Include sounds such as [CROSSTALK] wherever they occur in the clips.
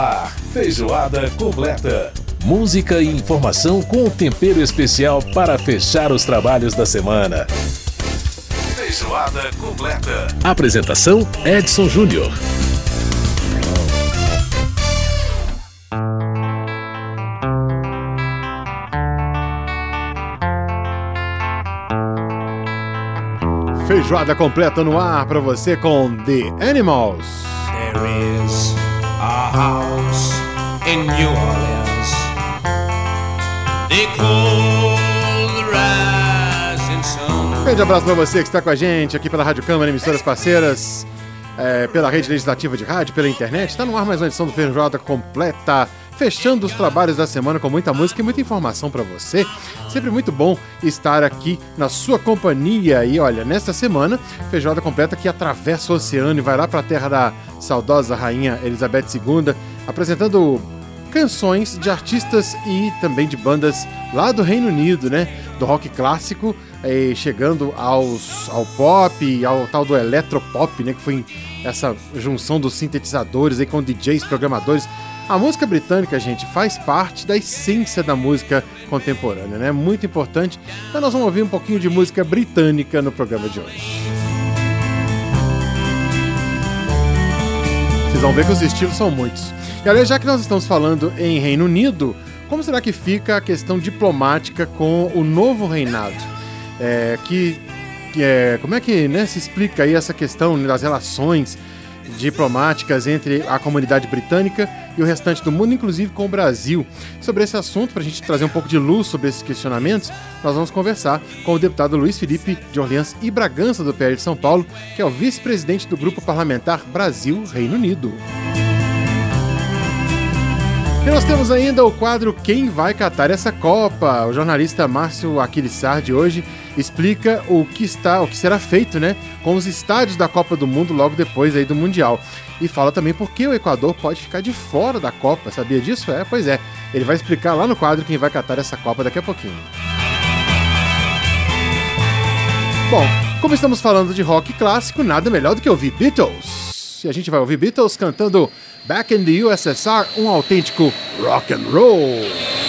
ar, feijoada completa. Música e informação com um tempero especial para fechar os trabalhos da semana. Feijoada completa. Apresentação Edson Júnior. Feijoada completa no ar para você com The Animals. There is a house in New Orleans. They call the rising sun. Grande abraço para você que está com a gente aqui pela Rádio Câmara, emissoras parceiras, é, pela rede legislativa de rádio, pela internet. Está no ar mais uma edição do Feijoada completa fechando os trabalhos da semana com muita música e muita informação para você. Sempre muito bom estar aqui na sua companhia. E olha, nesta semana, feijoada completa que atravessa o oceano e vai lá para a terra da saudosa rainha Elizabeth II, apresentando canções de artistas e também de bandas lá do Reino Unido, né? Do rock clássico, eh, chegando aos, ao pop, ao tal do eletropop, né? Que foi essa junção dos sintetizadores aí com DJs, programadores. A música britânica, gente, faz parte da essência da música contemporânea, né? Muito importante. Então nós vamos ouvir um pouquinho de música britânica no programa de hoje. Vocês vão ver que os estilos são muitos. E aliás, já que nós estamos falando em Reino Unido, como será que fica a questão diplomática com o novo reinado? É, que, que é, como é que né, se explica aí essa questão das relações diplomáticas entre a comunidade britânica e o restante do mundo, inclusive com o Brasil. Sobre esse assunto, para a gente trazer um pouco de luz sobre esses questionamentos, nós vamos conversar com o deputado Luiz Felipe de Orleans e Bragança do PL de São Paulo, que é o vice-presidente do Grupo Parlamentar Brasil-Reino Unido. E nós temos ainda o quadro Quem vai catar essa Copa? O jornalista Márcio Aquilissar de hoje explica o que está, o que será feito, né, com os estádios da Copa do Mundo logo depois aí do Mundial. E fala também por que o Equador pode ficar de fora da Copa. Sabia disso? É, pois é. Ele vai explicar lá no quadro quem vai catar essa Copa daqui a pouquinho. Bom, como estamos falando de rock clássico, nada melhor do que ouvir Beatles. E a gente vai ouvir Beatles cantando Back in the USSR, um autêntico rock and roll.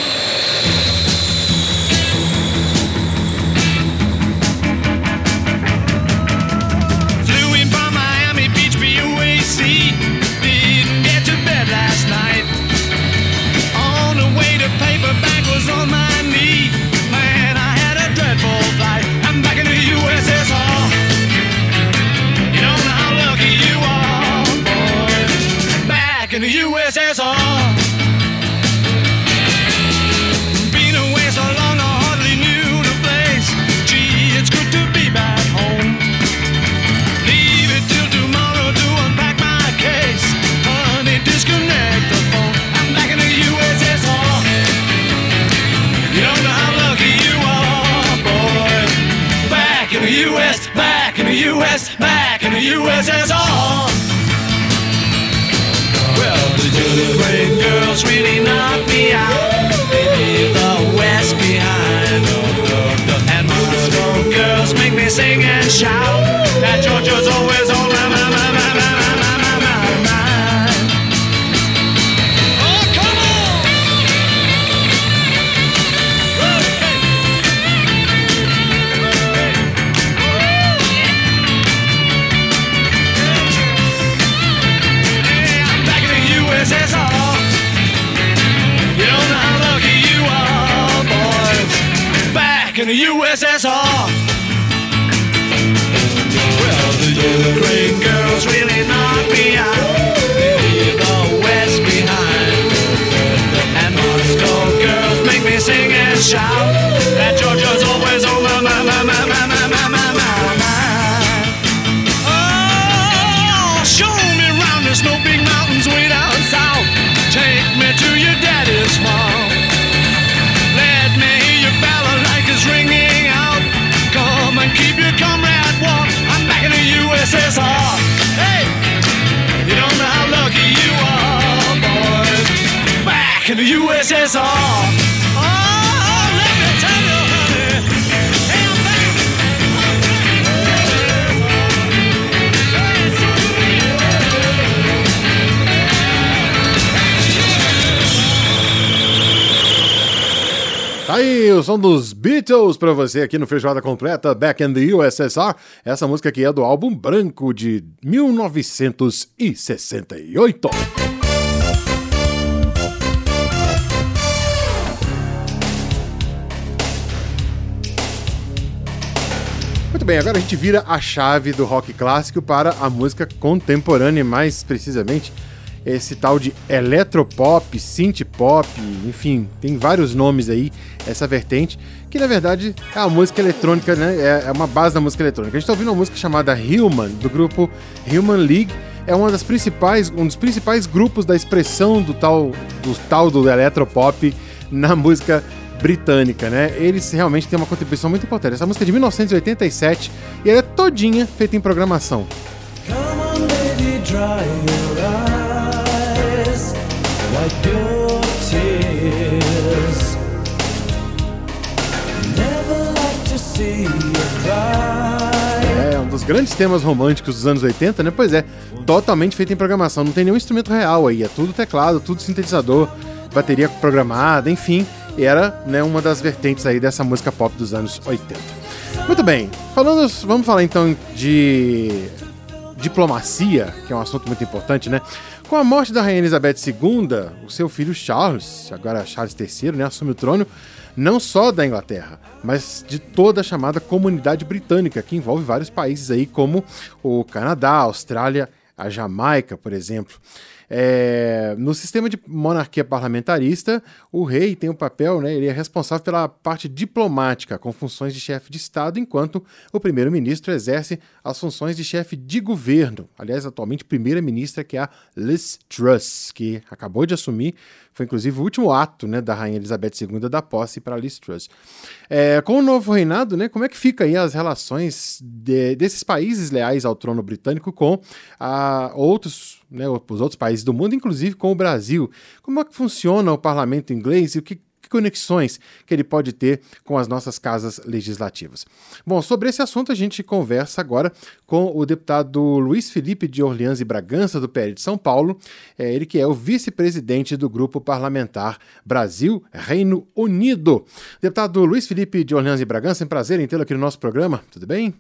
Girls really knocked me out. Leave the West behind. Oh, and Moscow girls make me sing and shout. That Georgia's always on Tá aí o som dos Beatles pra você aqui no Feijoada Completa Back in the USSR. Essa música aqui é do álbum Branco de 1968. Muito bem, agora a gente vira a chave do rock clássico para a música contemporânea, mais precisamente esse tal de eletropop, synth pop, enfim, tem vários nomes aí, essa vertente, que na verdade é a música eletrônica, né? É, é uma base da música eletrônica. A gente está ouvindo uma música chamada Human, do grupo Human League. É uma das principais, um dos principais grupos da expressão do tal do tal do eletropop na [LAUGHS] música britânica, né? Eles realmente têm uma contribuição muito importante. Essa música é de 1987 e ela é todinha feita em programação. Come on, lady, dry your eyes, É um dos grandes temas românticos dos anos 80, né? Pois é, totalmente feito em programação. Não tem nenhum instrumento real aí, é tudo teclado, tudo sintetizador, bateria programada, enfim era né, uma das vertentes aí dessa música pop dos anos 80. Muito bem, falando, vamos falar então de diplomacia, que é um assunto muito importante, né? Com a morte da Rainha Elizabeth II, o seu filho Charles, agora Charles III, né, assume o trono não só da Inglaterra, mas de toda a chamada comunidade britânica, que envolve vários países aí, como o Canadá, a Austrália, a Jamaica, por exemplo. É, no sistema de monarquia parlamentarista, o rei tem o um papel, né, ele é responsável pela parte diplomática, com funções de chefe de Estado, enquanto o primeiro-ministro exerce as funções de chefe de governo. Aliás, atualmente, primeira-ministra que é a Liz Truss, que acabou de assumir foi inclusive o último ato né, da Rainha Elizabeth II da posse para Liz Truss. É, com o novo reinado, né, como é que fica aí as relações de, desses países leais ao trono britânico com a, outros, né, os outros países do mundo, inclusive com o Brasil? Como é que funciona o parlamento inglês e o que conexões que ele pode ter com as nossas casas legislativas. Bom, sobre esse assunto a gente conversa agora com o deputado Luiz Felipe de Orleans e Bragança, do PL de São Paulo, é, ele que é o vice-presidente do grupo parlamentar Brasil Reino Unido. Deputado Luiz Felipe de Orleans e Bragança, é um prazer em tê-lo aqui no nosso programa, tudo bem?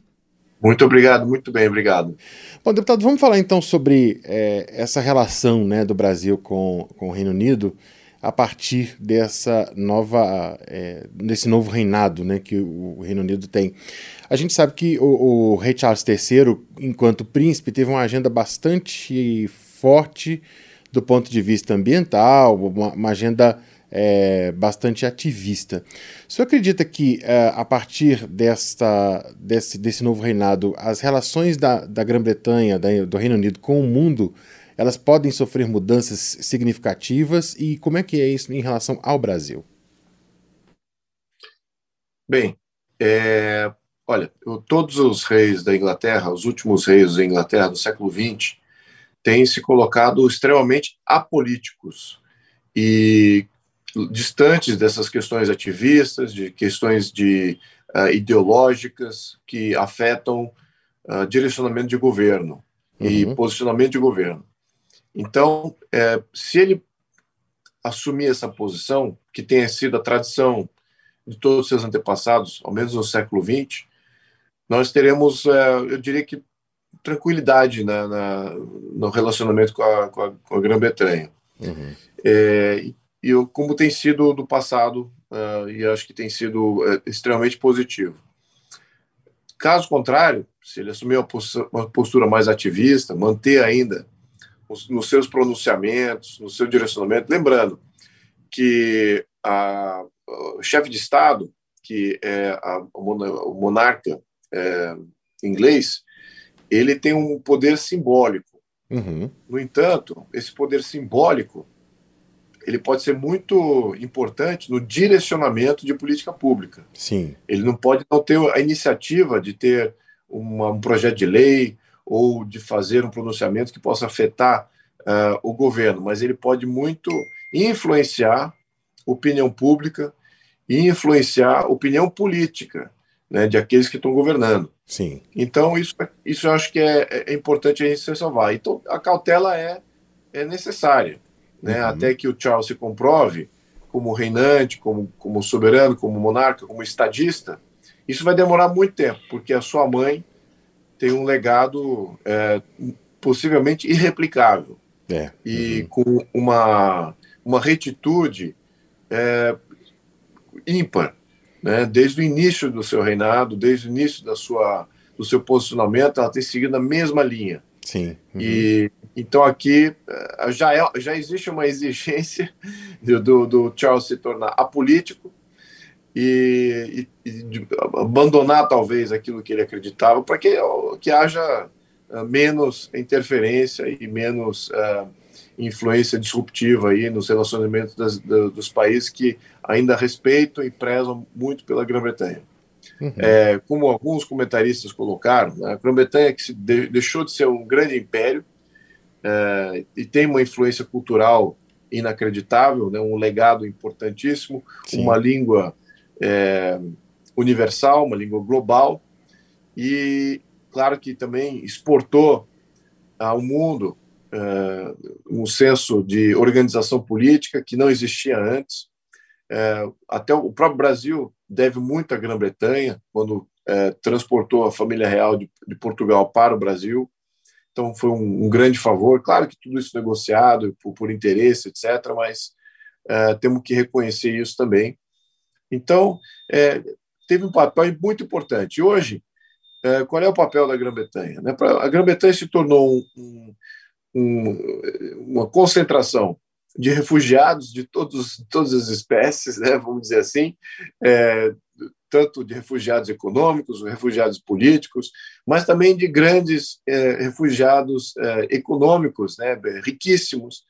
Muito obrigado, muito bem, obrigado. Bom, deputado, vamos falar então sobre é, essa relação né, do Brasil com, com o Reino Unido a partir dessa nova, é, desse novo reinado né, que o Reino Unido tem. A gente sabe que o, o rei Charles III, enquanto príncipe, teve uma agenda bastante forte do ponto de vista ambiental, uma, uma agenda é, bastante ativista. O senhor acredita que, é, a partir desta, desse, desse novo reinado, as relações da, da Grã-Bretanha, do Reino Unido com o mundo elas podem sofrer mudanças significativas e como é que é isso em relação ao Brasil? Bem, é, olha, todos os reis da Inglaterra, os últimos reis da Inglaterra do século XX, têm se colocado extremamente apolíticos e distantes dessas questões ativistas, de questões de uh, ideológicas que afetam uh, direcionamento de governo uhum. e posicionamento de governo. Então, é, se ele assumir essa posição, que tenha sido a tradição de todos os seus antepassados, ao menos no século XX, nós teremos, é, eu diria que, tranquilidade na, na no relacionamento com a, a, a Grã-Bretanha. Uhum. É, e eu, como tem sido no passado, uh, e acho que tem sido uh, extremamente positivo. Caso contrário, se ele assumir uma postura, uma postura mais ativista, manter ainda nos seus pronunciamentos, no seu direcionamento. Lembrando que a, o chefe de Estado, que é a, o monarca é, inglês, ele tem um poder simbólico. Uhum. No entanto, esse poder simbólico ele pode ser muito importante no direcionamento de política pública. Sim. Ele não pode não ter a iniciativa de ter uma, um projeto de lei, ou de fazer um pronunciamento que possa afetar uh, o governo, mas ele pode muito influenciar opinião pública e influenciar opinião política né, de aqueles que estão governando. Sim. Então, isso, isso eu acho que é, é importante a gente se salvar. Então, a cautela é, é necessária, né, uhum. até que o Charles se comprove como reinante, como, como soberano, como monarca, como estadista, isso vai demorar muito tempo, porque a sua mãe tem um legado é, possivelmente irreplicável. É. E uhum. com uma, uma retitude é, ímpar, né? desde o início do seu reinado, desde o início da sua, do seu posicionamento, ela tem seguido a mesma linha. Sim. Uhum. E então aqui eh, já, é, já existe uma exigência [LAUGHS] do, do Charles se tornar apolítico e, e, e abandonar talvez aquilo que ele acreditava para que, que haja uh, menos interferência e menos uh, influência disruptiva aí nos relacionamentos das, dos países que ainda respeitam e prezam muito pela Grã-Bretanha. Uhum. É, como alguns comentaristas colocaram, né, a Grã-Bretanha que de, deixou de ser um grande império é, e tem uma influência cultural inacreditável, né, um legado importantíssimo, Sim. uma língua é, universal, uma língua global, e claro que também exportou ao mundo é, um senso de organização política que não existia antes. É, até o próprio Brasil deve muito à Grã-Bretanha, quando é, transportou a família real de, de, Portugal para o Brasil. Então, foi um, um, grande favor. Claro que tudo isso negociado por, por interesse, etc., mas é, temos que reconhecer isso também. Então, é, teve um papel muito importante. Hoje, é, qual é o papel da Grã-Bretanha? Né? A Grã-Bretanha se tornou um, um, uma concentração de refugiados de todos, todas as espécies, né, vamos dizer assim, é, tanto de refugiados econômicos, refugiados políticos, mas também de grandes é, refugiados é, econômicos, né, riquíssimos,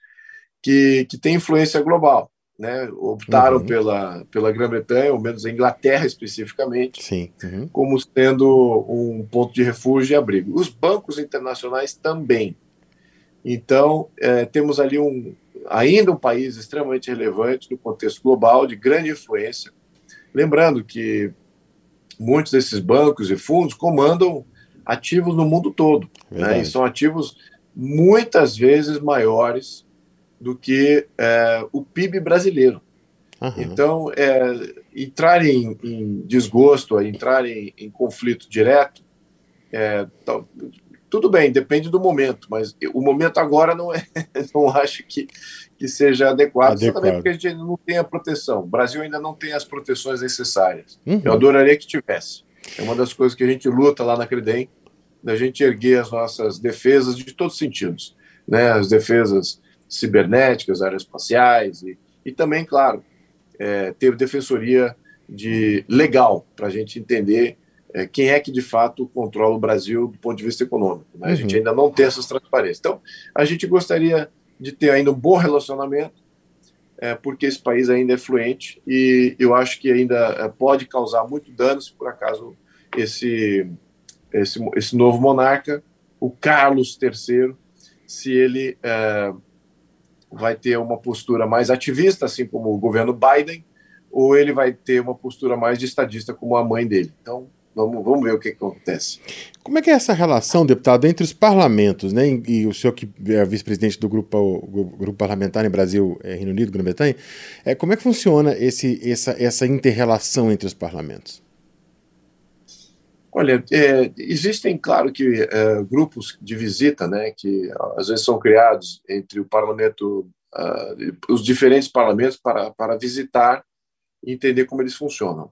que, que têm influência global. Né, optaram uhum. pela, pela Grã-Bretanha, ou menos a Inglaterra especificamente, Sim. Uhum. como sendo um ponto de refúgio e abrigo. Os bancos internacionais também. Então, é, temos ali um, ainda um país extremamente relevante no contexto global, de grande influência. Lembrando que muitos desses bancos e fundos comandam ativos no mundo todo, né, e são ativos muitas vezes maiores do que é, o PIB brasileiro. Uhum. Então, é, entrar em, em, desgosto, entrar em, em conflito direto, é, tudo bem, depende do momento, mas o momento agora não é, [LAUGHS] não acho que, que seja adequado, adequado. também porque a gente não tem a proteção. O Brasil ainda não tem as proteções necessárias. Uhum. Eu adoraria que tivesse. É uma das coisas que a gente luta lá na Credem, da gente erguer as nossas defesas de todos os sentidos, né? As defesas cibernéticas, aeroespaciais e, e também, claro, é, ter defensoria de legal para a gente entender é, quem é que de fato controla o Brasil do ponto de vista econômico. Né? Uhum. A gente uhum. ainda não tem essas transparências. Então, a gente gostaria de ter ainda um bom relacionamento, é, porque esse país ainda é fluente e eu acho que ainda é, pode causar muito dano se por acaso esse, esse, esse novo monarca, o Carlos III, se ele é, vai ter uma postura mais ativista, assim como o governo Biden, ou ele vai ter uma postura mais de estadista, como a mãe dele. Então, Vamos, vamos ver o que, que, acontece. Como é que é essa relação, deputado, entre os parlamentos, né? E o senhor que é vice-presidente do grupo, grupo parlamentar em Brasil, é, Reino Unido, Grã-Bretanha, é, como é que funciona esse, essa, essa inter-relação entre os parlamentos? Olha, é, existem, claro, que é, grupos de visita, né, que às vezes são criados entre o parlamento, uh, os diferentes parlamentos para, para visitar e entender como eles funcionam.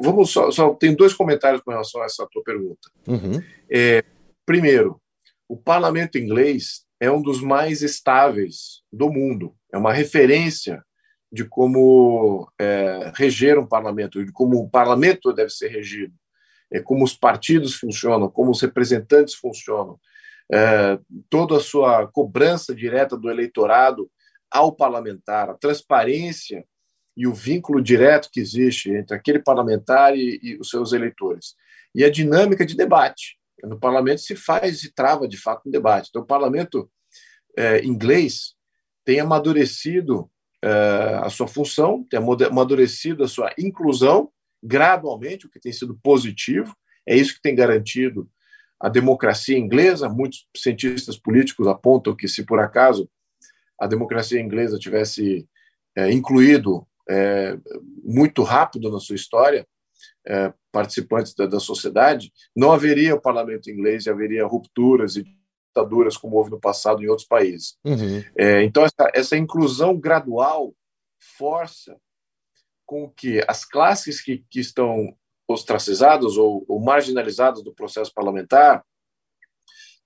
Vamos só, só tem dois comentários com relação a essa tua pergunta. Uhum. É, primeiro, o parlamento inglês é um dos mais estáveis do mundo. É uma referência de como é, reger um parlamento, de como o parlamento deve ser regido, é, como os partidos funcionam, como os representantes funcionam, é, toda a sua cobrança direta do eleitorado ao parlamentar, a transparência e o vínculo direto que existe entre aquele parlamentar e, e os seus eleitores. E a dinâmica de debate. No parlamento se faz e trava, de fato, um debate. Então, o parlamento é, inglês tem amadurecido é, a sua função, tem amadurecido a sua inclusão gradualmente, o que tem sido positivo. É isso que tem garantido a democracia inglesa. Muitos cientistas políticos apontam que, se por acaso a democracia inglesa tivesse é, incluído é, muito rápido na sua história, é, participantes da, da, sociedade, não haveria o parlamento inglês e haveria rupturas e ditaduras como houve no passado em outros países. Uhum. É, então, essa, essa inclusão gradual força com que as classes que, que estão ostracizadas ou, ou marginalizadas do processo parlamentar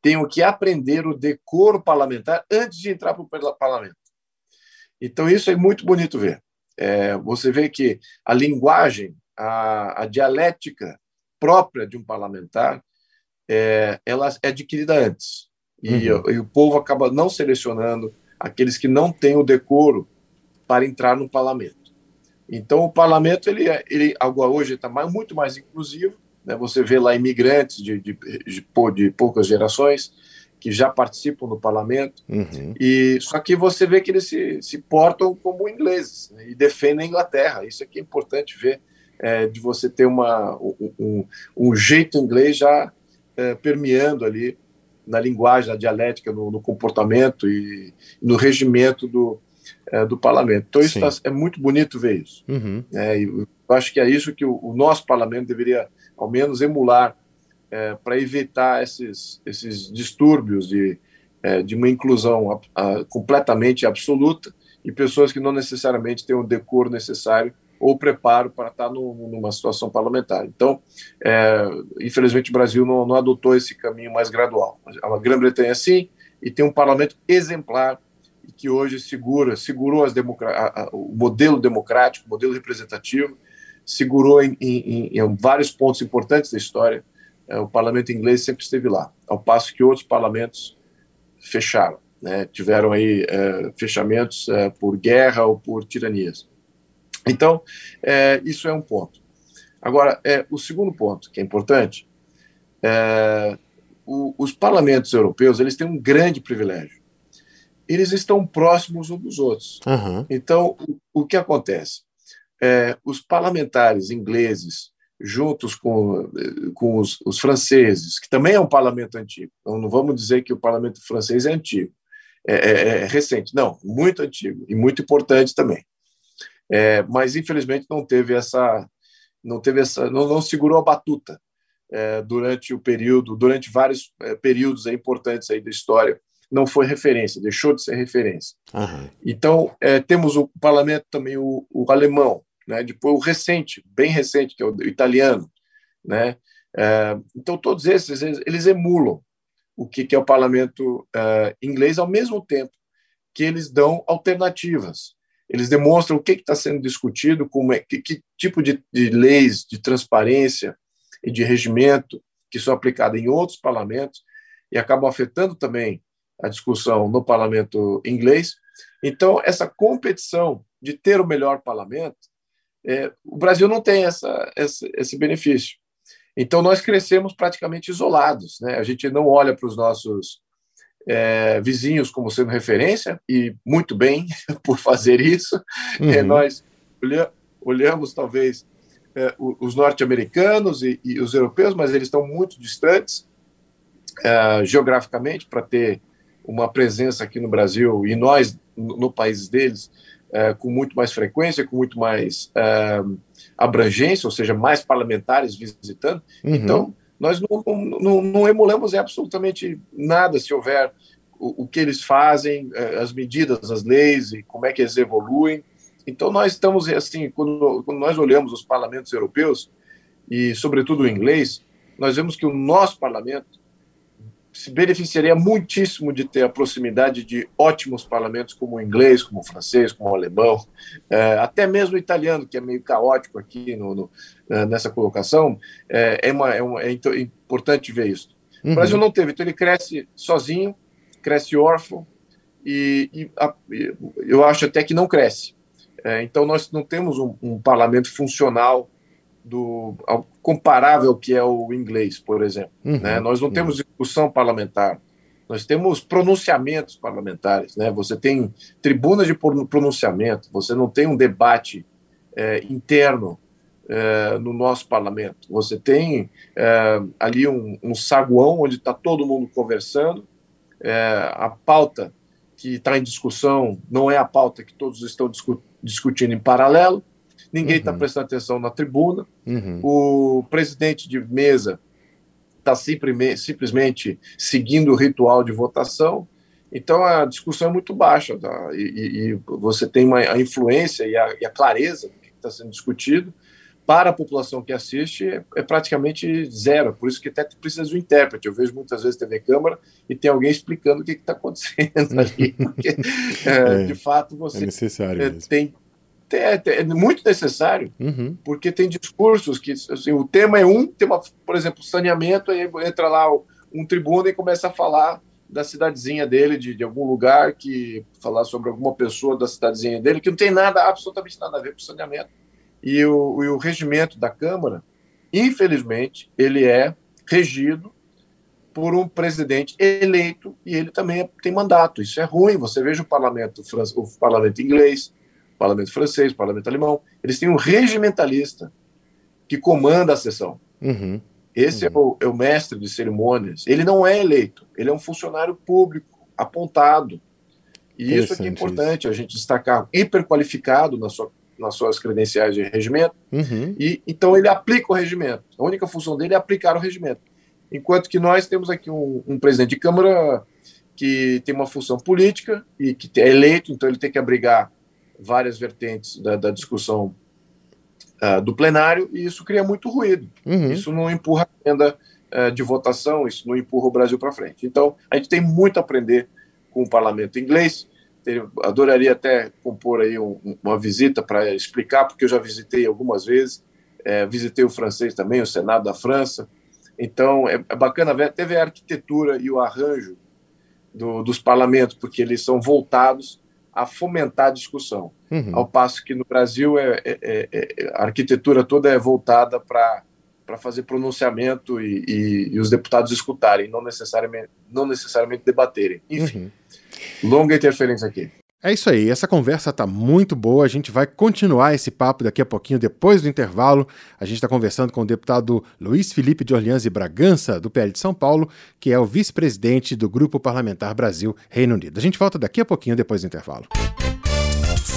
tenham que aprender o decoro parlamentar antes de entrar para o parlamento. Então, isso é muito bonito ver. É, você vê que a linguagem, a, a dialética própria de um parlamentar, é, ela é adquirida antes. E, uhum. e, o povo acaba não selecionando aqueles que não têm o decoro para entrar no parlamento. Então, o parlamento, ele, é, ele hoje está muito mais inclusivo, né? Você vê lá imigrantes de, de, de, de poucas gerações que já participam do parlamento, uhum. e só que você vê que eles se, se portam como ingleses né? e defendem a Inglaterra. Isso aqui é importante ver, é, de você ter uma, um, um jeito inglês já é, permeando ali na linguagem, na dialética, no, no comportamento e no regimento do, é, do parlamento. Então, isso tá, é muito bonito ver isso. Uhum. É, eu acho que é isso que o, o nosso parlamento deveria ao menos emular é, para evitar esses, esses distúrbios de, é, de uma inclusão a, a, completamente absoluta e pessoas que não necessariamente têm o decoro necessário ou preparo para estar no, numa situação parlamentar. Então, é, infelizmente, o Brasil não, não, adotou esse caminho mais gradual. A Grã-Bretanha, sim, e tem um parlamento exemplar que hoje segura, segurou a, o modelo democrático, o modelo representativo, segurou em, em, em vários pontos importantes da história. É, o parlamento inglês sempre esteve lá, ao passo que outros parlamentos fecharam, né? tiveram aí é, fechamentos é, por guerra ou por tiranias. Então, é, isso é um ponto. Agora, é, o segundo ponto, que é importante, é, o, os parlamentos europeus eles têm um grande privilégio. Eles estão próximos uns dos outros. Uhum. Então, o, o que acontece? é, os parlamentares ingleses, juntos com, com os, os, franceses, que também é um parlamento antigo, então não vamos dizer que o parlamento francês é antigo, é, é, é recente, não, muito antigo e muito importante também. É, mas infelizmente não teve essa, não teve essa, não, não segurou a batuta é, durante o período, durante vários é, períodos importantes aí da história não foi referência, deixou de ser referência. Uhum. Então, é, temos o parlamento também, o, o, alemão, né? Depois o recente, bem recente, que é o italiano, né? É, então todos esses eles, emulam o que, é o parlamento é, inglês ao mesmo tempo que eles dão alternativas. Eles demonstram o que está sendo discutido, como é, que, que tipo de, de leis de transparência e de regimento que são aplicadas em outros parlamentos e acabam afetando também a discussão no parlamento inglês. Então, essa competição de ter o melhor parlamento é, o Brasil não tem essa, essa, esse benefício. Então, nós crescemos praticamente isolados. Né? A gente não olha para os nossos é, vizinhos como sendo referência, e muito bem [LAUGHS] por fazer isso. É, uhum. É, nós olha, olhamos, talvez, é, os norte-americanos e, e, os europeus, mas eles estão muito distantes é, geograficamente para ter uma presença aqui no Brasil e nós, no, no país deles, é, com muito mais frequência, com muito mais é, abrangência, ou seja, mais parlamentares visitando. Uhum. Então, nós não, não, não, emulamos absolutamente nada se houver o, o, que eles fazem, é, as medidas, as leis e como é que eles evoluem. Então, nós estamos, assim, quando, quando nós olhamos os parlamentos europeus, e sobretudo o inglês, nós vemos que o nosso parlamento se beneficiaria muitíssimo de ter a proximidade de ótimos parlamentos como o inglês, como o francês, como o alemão, é, até mesmo o italiano, que é meio caótico aqui no, no, é, nessa colocação, é, é, uma, é, uma, é importante ver isso. Uhum. O Brasil não teve, então ele cresce sozinho, cresce órfão, e, e a, eu acho até que não cresce. É, então nós não temos um, um parlamento funcional do comparável que é o inglês, por exemplo. Uhum, né? Nós não uhum. temos discussão parlamentar, nós temos pronunciamentos parlamentares. Né? Você tem tribunas de pronunciamento, você não tem um debate é, interno é, no nosso parlamento. Você tem é, ali um, um, saguão onde está todo mundo conversando, é, a pauta que está em discussão não é a pauta que todos estão discutindo discutindo em paralelo, ninguém está uhum. prestando atenção na tribuna, uhum. o presidente de mesa está simplesmente seguindo o ritual de votação, então a discussão é muito baixa, tá? e, e, você tem uma, a influência e a, e a clareza do que está sendo discutido, para a população que assiste é, é, praticamente zero, por isso que até precisa de um intérprete. Eu vejo muitas vezes TV Câmara e tem alguém explicando o que está acontecendo [LAUGHS] ali, porque [LAUGHS] é, é, de fato você é necessário é, tem, é, é, muito necessário, uhum. porque tem discursos que assim, o tema é um, tema, por exemplo, saneamento, aí entra lá um tribuna e começa a falar da cidadezinha dele, de, de algum lugar, que falar sobre alguma pessoa da cidadezinha dele, que não tem nada, absolutamente nada a ver com saneamento e o, e o regimento da Câmara, infelizmente, ele é regido por um presidente eleito e ele também tem mandato. Isso é ruim. Você veja o parlamento, o parlamento inglês, parlamento francês, parlamento alemão, eles têm um regimentalista que comanda a sessão. Uhum. Esse uhum. É, o, é, o, mestre de cerimônias. Ele não é eleito, ele é um funcionário público apontado. E isso é que é importante, isso. a gente destacar, hiperqualificado na sua nas suas credenciais de regimento, uhum. e então ele aplica o regimento. A única função dele é aplicar o regimento. Enquanto que nós temos aqui um, um presidente de Câmara que tem uma função política e que é eleito, então ele tem que abrigar várias vertentes da, da discussão uh, do plenário, e isso cria muito ruído. Uhum. Isso não empurra a agenda uh, de votação, isso não empurra o Brasil para frente. Então, a gente tem muito a aprender com o parlamento inglês, adoraria até compor aí um, uma visita para explicar, porque eu já visitei algumas vezes, é, visitei o francês também, o Senado da França. Então, é, é bacana ver, até ver a arquitetura e o arranjo do, dos parlamentos, porque eles são voltados a fomentar a discussão. Uhum. Ao passo que no Brasil é, é, é, é a arquitetura toda é voltada para para fazer pronunciamento e, e, e, os deputados escutarem, não necessariamente, não necessariamente debaterem. Enfim, uhum. Longa interferência aqui. É isso aí, essa conversa está muito boa. A gente vai continuar esse papo daqui a pouquinho, depois do intervalo. A gente está conversando com o deputado Luiz Felipe de Orleans e Bragança, do PL de São Paulo, que é o vice-presidente do Grupo Parlamentar Brasil-Reino Unido. A gente volta daqui a pouquinho, depois do intervalo.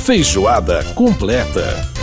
Feijoada completa.